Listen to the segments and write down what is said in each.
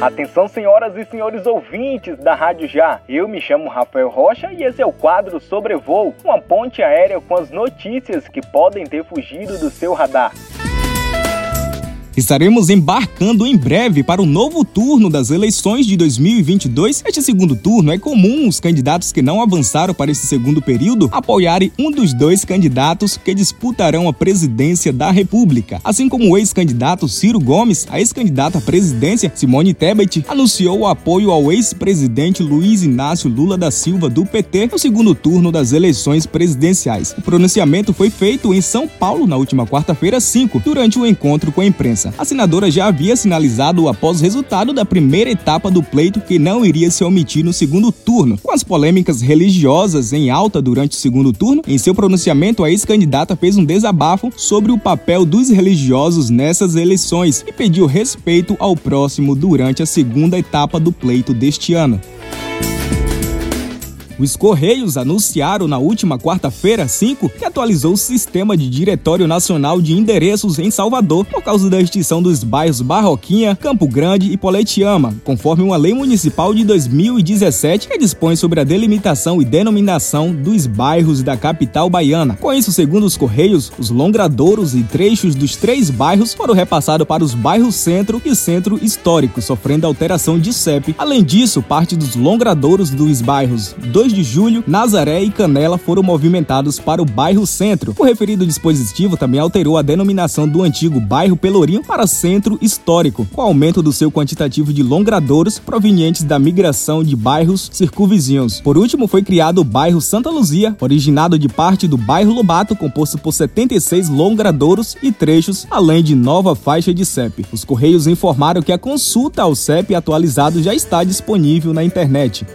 Atenção, senhoras e senhores ouvintes da Rádio Já. Eu me chamo Rafael Rocha e esse é o quadro Sobrevoo, uma ponte aérea com as notícias que podem ter fugido do seu radar. Estaremos embarcando em breve para o novo turno das eleições de 2022. Este segundo turno é comum os candidatos que não avançaram para esse segundo período apoiarem um dos dois candidatos que disputarão a presidência da República. Assim como o ex-candidato Ciro Gomes, a ex-candidata à presidência Simone Tebet anunciou o apoio ao ex-presidente Luiz Inácio Lula da Silva do PT no segundo turno das eleições presidenciais. O pronunciamento foi feito em São Paulo na última quarta-feira 5, durante o um encontro com a imprensa. A senadora já havia sinalizado após o resultado da primeira etapa do pleito que não iria se omitir no segundo turno. Com as polêmicas religiosas em alta durante o segundo turno, em seu pronunciamento, a ex-candidata fez um desabafo sobre o papel dos religiosos nessas eleições e pediu respeito ao próximo durante a segunda etapa do pleito deste ano. Os Correios anunciaram na última quarta-feira, 5, que atualizou o sistema de Diretório Nacional de Endereços em Salvador por causa da extinção dos bairros Barroquinha, Campo Grande e Poletiama, conforme uma lei municipal de 2017 que dispõe sobre a delimitação e denominação dos bairros da capital baiana. Com isso, segundo os Correios, os longradouros e trechos dos três bairros foram repassados para os bairros Centro e Centro Histórico, sofrendo alteração de CEP. Além disso, parte dos longradouros dos bairros 2 2 de julho, Nazaré e Canela foram movimentados para o bairro Centro. O referido dispositivo também alterou a denominação do antigo bairro Pelourinho para Centro Histórico, com aumento do seu quantitativo de longradouros provenientes da migração de bairros circunvizinhos. Por último, foi criado o bairro Santa Luzia, originado de parte do bairro Lobato, composto por 76 longradouros e trechos, além de nova faixa de CEP. Os Correios informaram que a consulta ao CEP atualizado já está disponível na internet.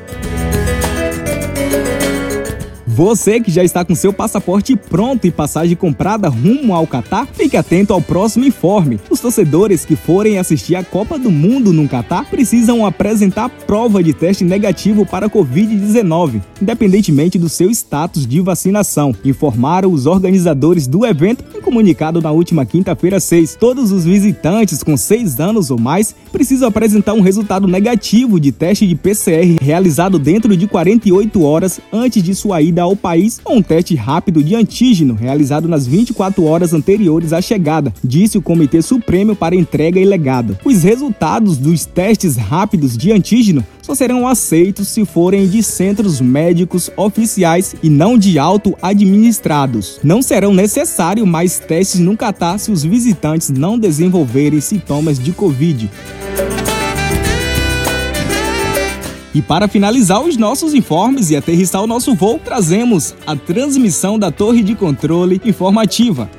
Você que já está com seu passaporte pronto e passagem comprada rumo ao Catar, fique atento ao próximo informe. Os torcedores que forem assistir a Copa do Mundo no Catar precisam apresentar prova de teste negativo para a Covid-19, independentemente do seu status de vacinação, informaram os organizadores do evento em comunicado na última quinta-feira 6. Todos os visitantes com 6 anos ou mais precisam apresentar um resultado negativo de teste de PCR realizado dentro de 48 horas antes de sua ida ao país ou um teste rápido de antígeno realizado nas 24 horas anteriores à chegada, disse o Comitê Supremo para Entrega e Legado. Os resultados dos testes rápidos de antígeno só serão aceitos se forem de centros médicos oficiais e não de auto-administrados. Não serão necessários mais testes no Catar se os visitantes não desenvolverem sintomas de Covid. E para finalizar os nossos informes e aterrissar o nosso voo, trazemos a transmissão da torre de controle informativa.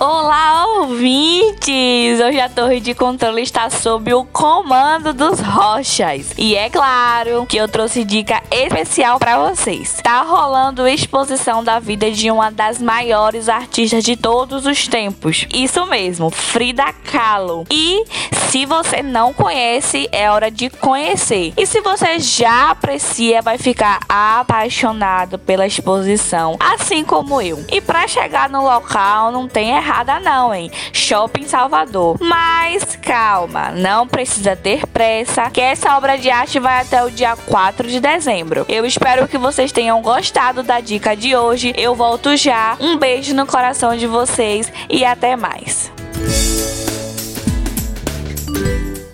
Olá, ouvintes! Hoje a torre de controle está sob o comando dos Rochas. E é claro que eu trouxe dica especial para vocês. Tá rolando exposição da vida de uma das maiores artistas de todos os tempos. Isso mesmo, Frida Kahlo. E se você não conhece, é hora de conhecer. E se você já aprecia, vai ficar apaixonado pela exposição, assim como eu. E para chegar no local não tem errada não, hein? Shopping Salvador. Mas calma, não precisa ter pressa, que essa obra de arte vai até o dia 4 de dezembro. Eu espero que vocês tenham gostado da dica de hoje. Eu volto já. Um beijo no coração de vocês e até mais.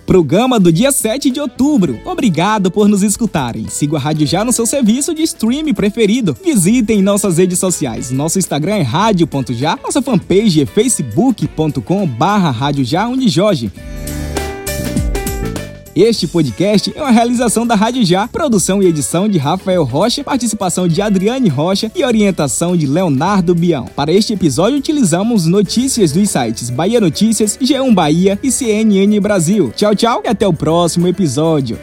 Programa do dia 7 de outubro. Obrigado por nos escutarem. Siga a Rádio Já no seu serviço de streaming preferido. Visitem nossas redes sociais. Nosso Instagram é rádio.já, nossa fanpage é facebook.com barra Rádio Já Jorge. Este podcast é uma realização da Rádio Já, produção e edição de Rafael Rocha, participação de Adriane Rocha e orientação de Leonardo Bião. Para este episódio, utilizamos notícias dos sites Bahia Notícias, G1 Bahia e CNN Brasil. Tchau, tchau e até o próximo episódio.